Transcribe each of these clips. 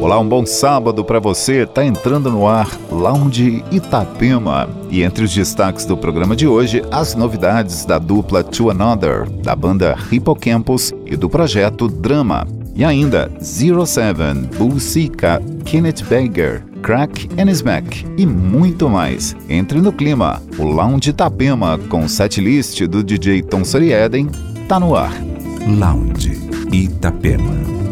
Olá, um bom sábado para você. Tá entrando no ar Lounge Itapema. E entre os destaques do programa de hoje, as novidades da dupla To Another, da banda Hippocampus e do projeto Drama. E ainda Zero Seven, Bullsika, Kenneth Baker, Crack and Smack e muito mais. Entre no clima. O Lounge Itapema com setlist do DJ Tom Sorieden tá no ar. Lounge Itapema.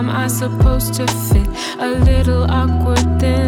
am I supposed to fit? A little awkward thing.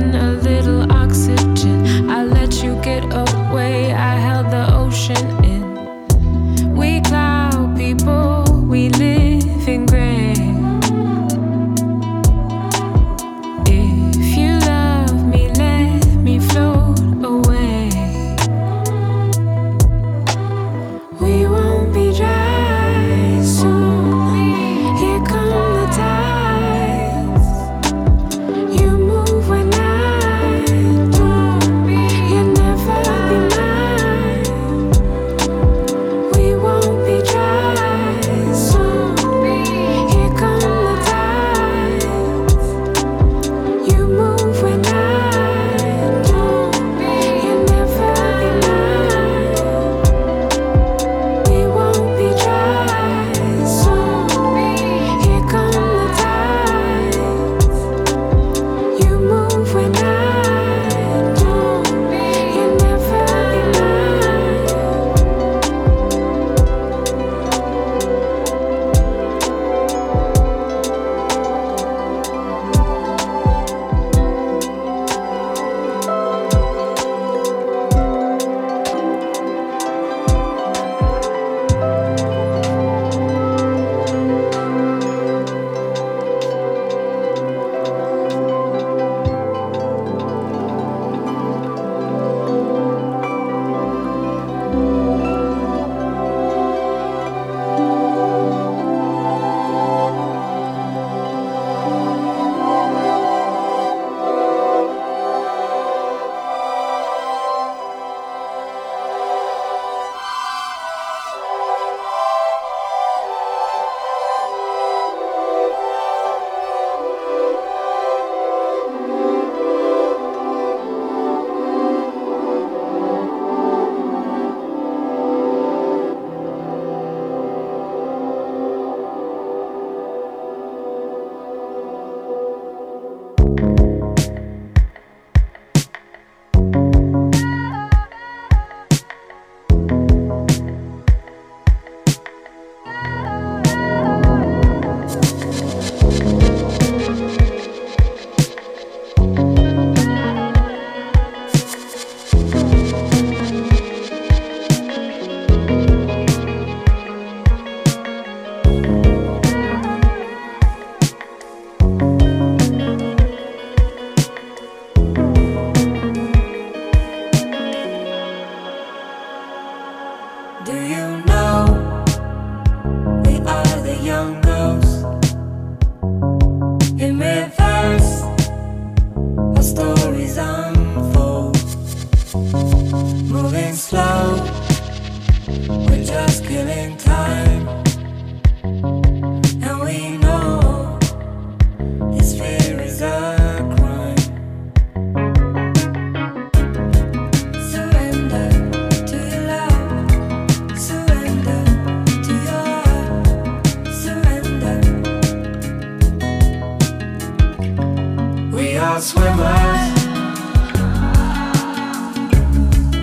Swimmers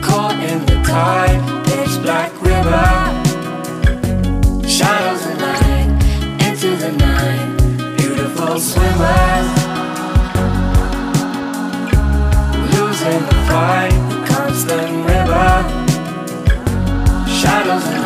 caught in the tide, pitch black river. Shadows of night into the night, beautiful swimmers losing the fight, constant river. Shadows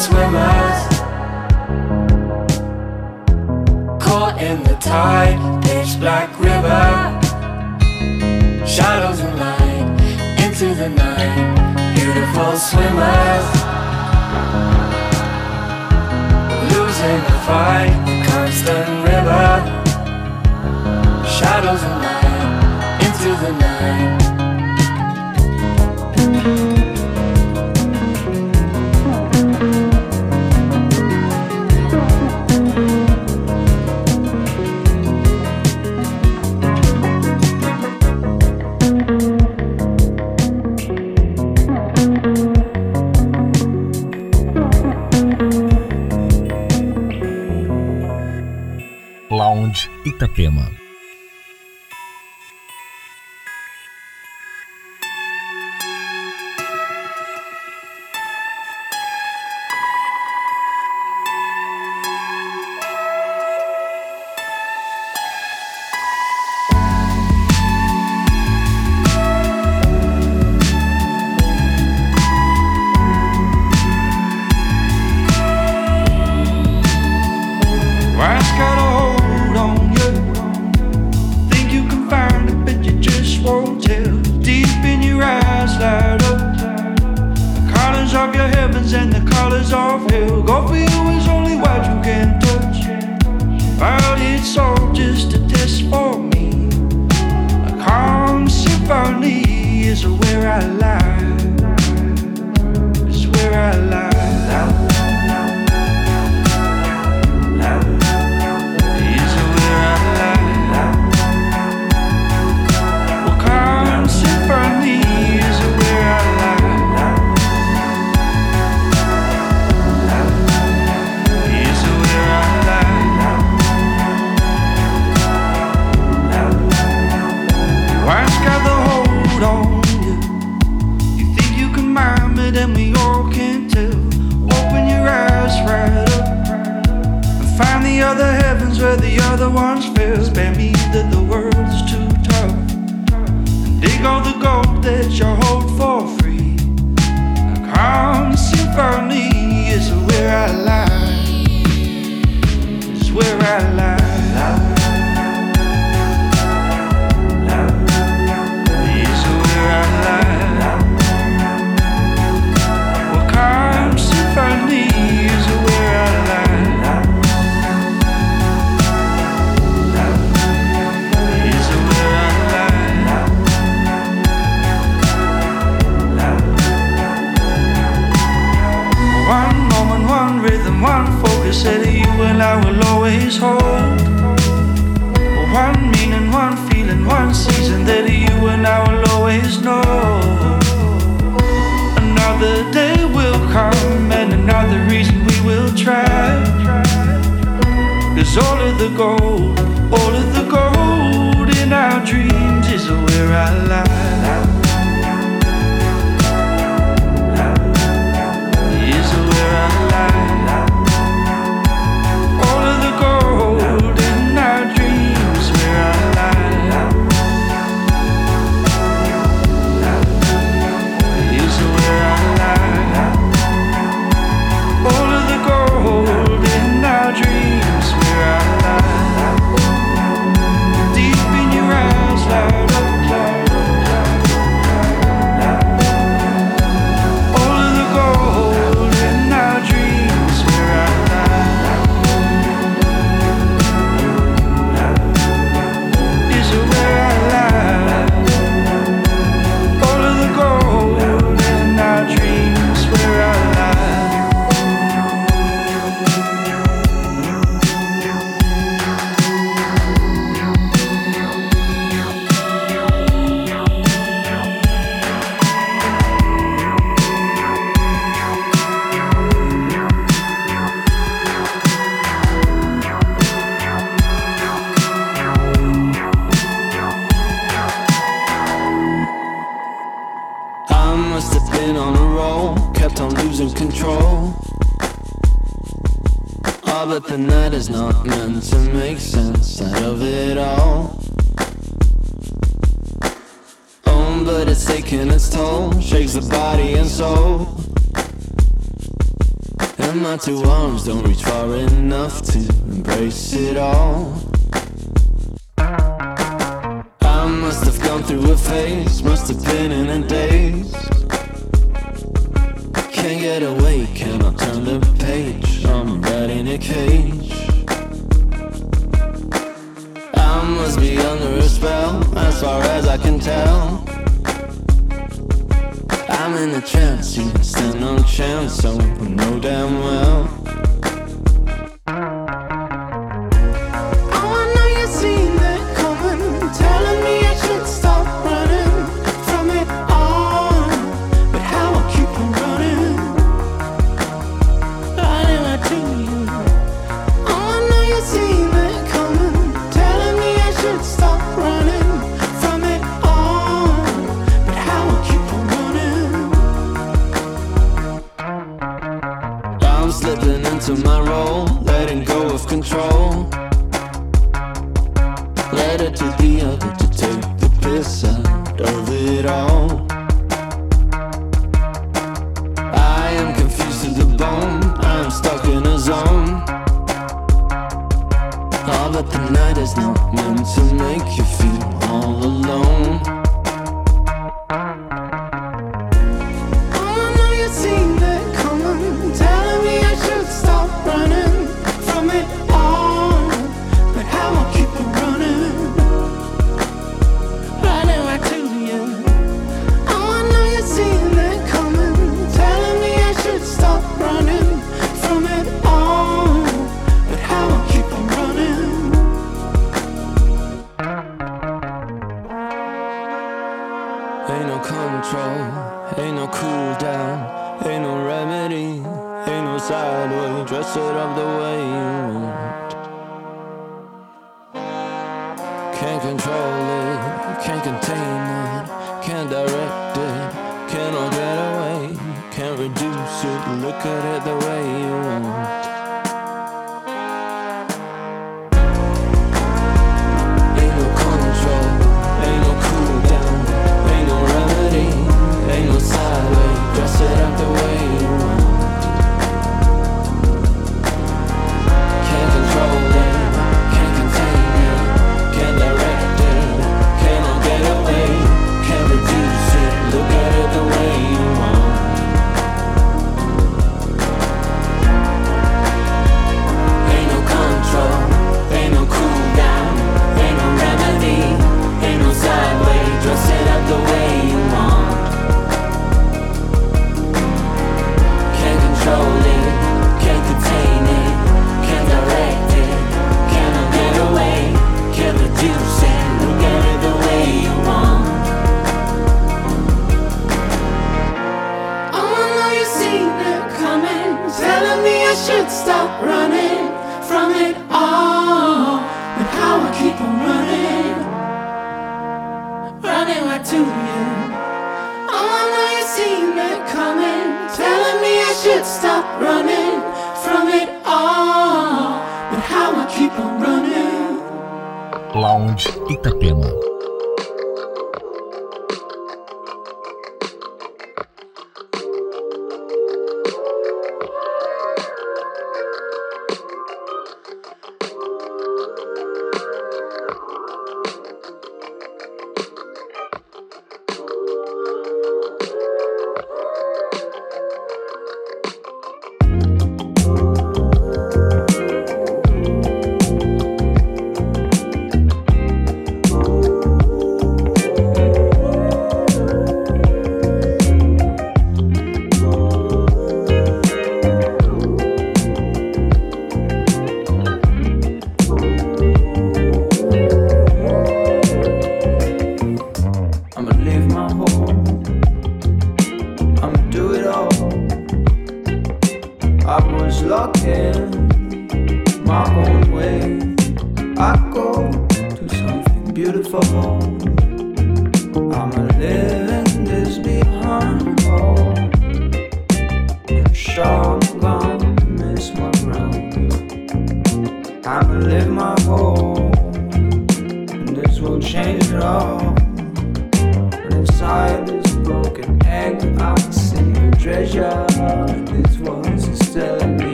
Itapema. One moment, one rhythm, one focus. Said you and light, into the night Beautiful swimmers Losing the fight, constant river Shadows and light, into the always Itapema.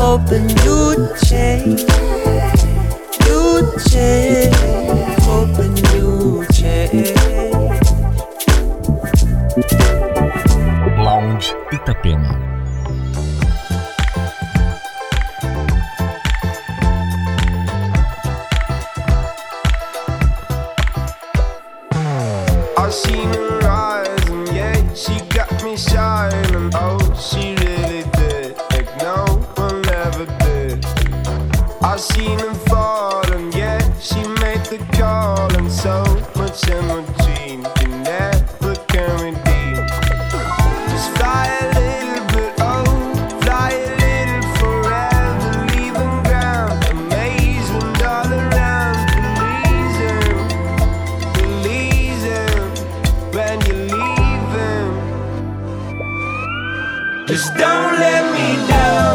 Hoping you'd change. You'd change. Don't let me down.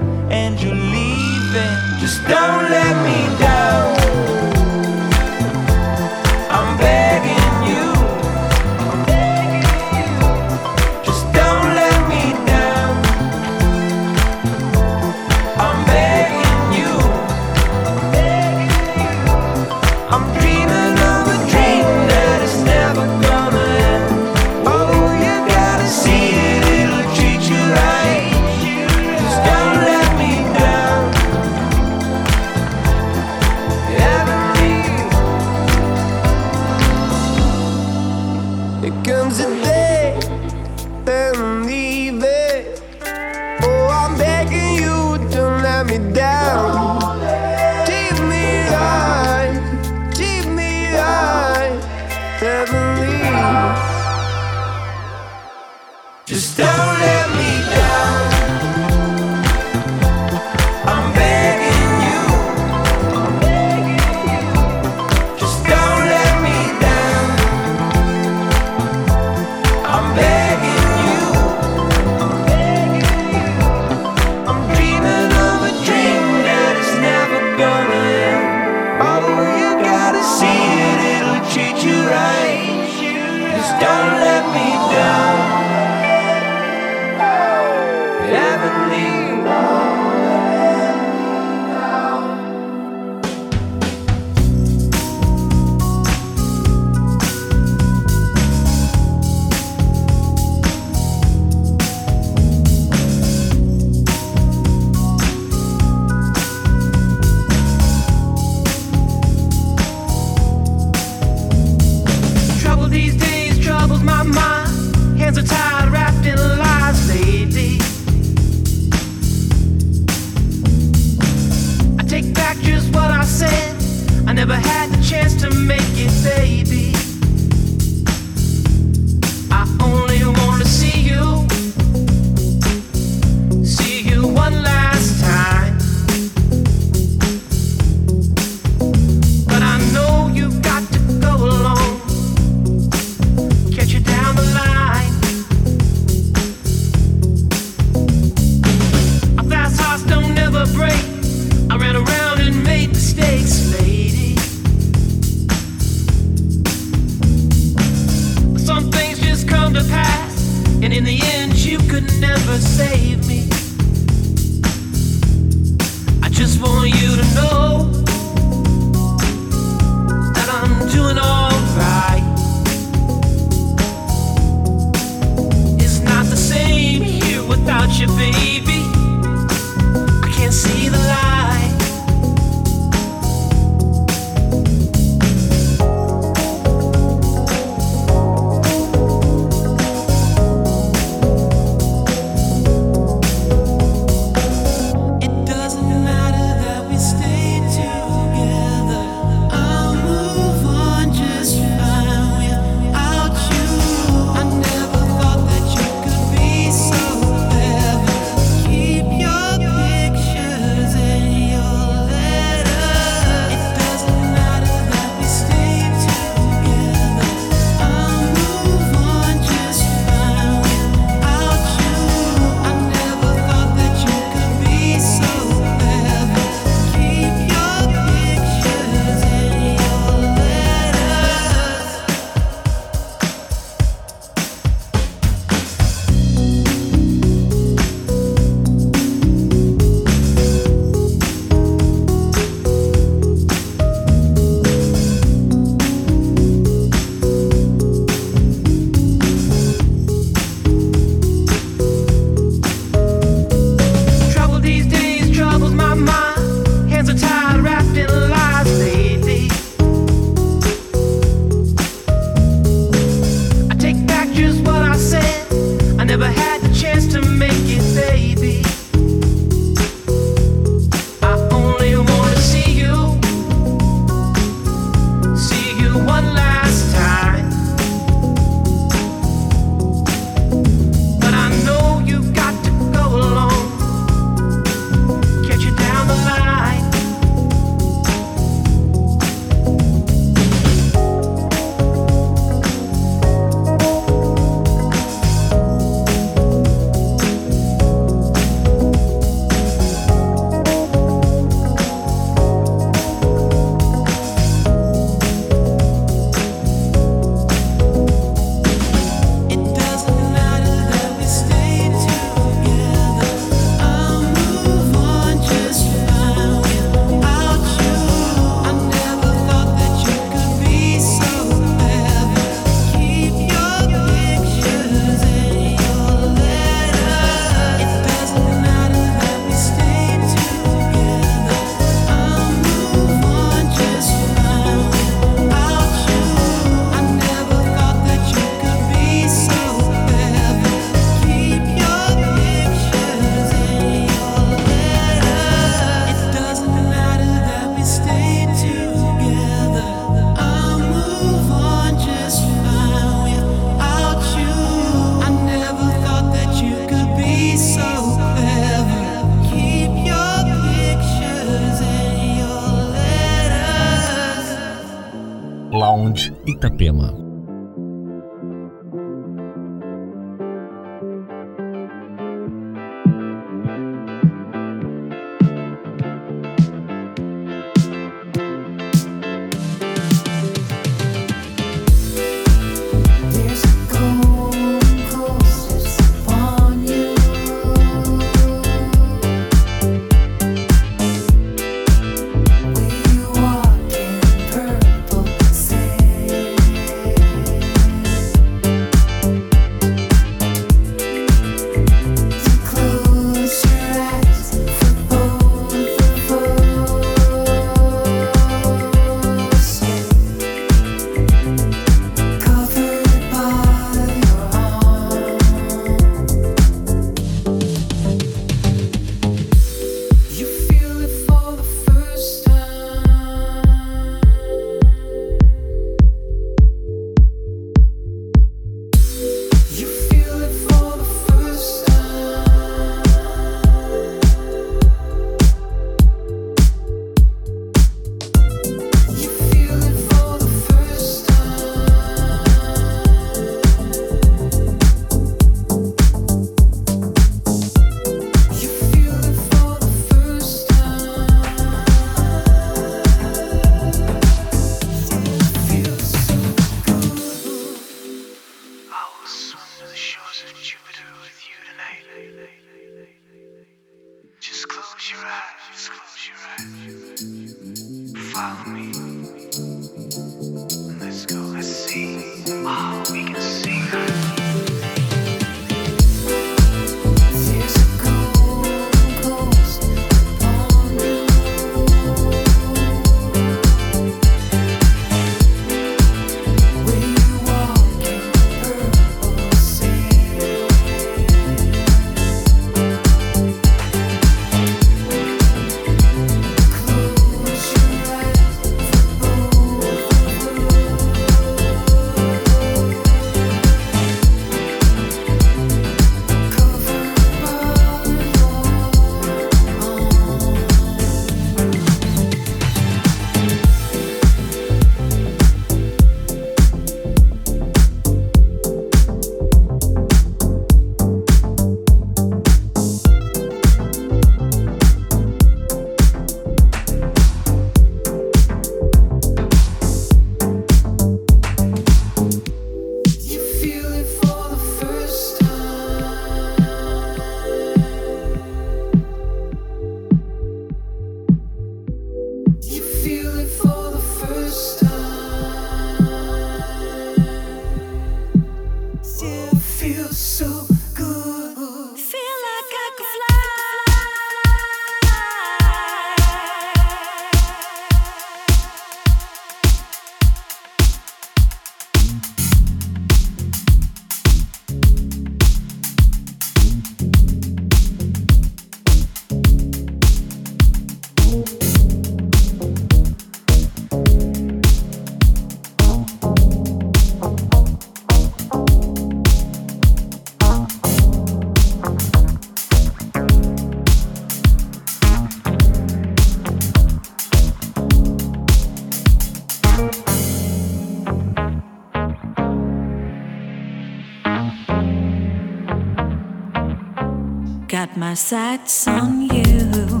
got my sights on you.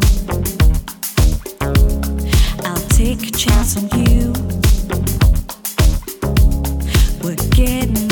I'll take a chance on you. We're getting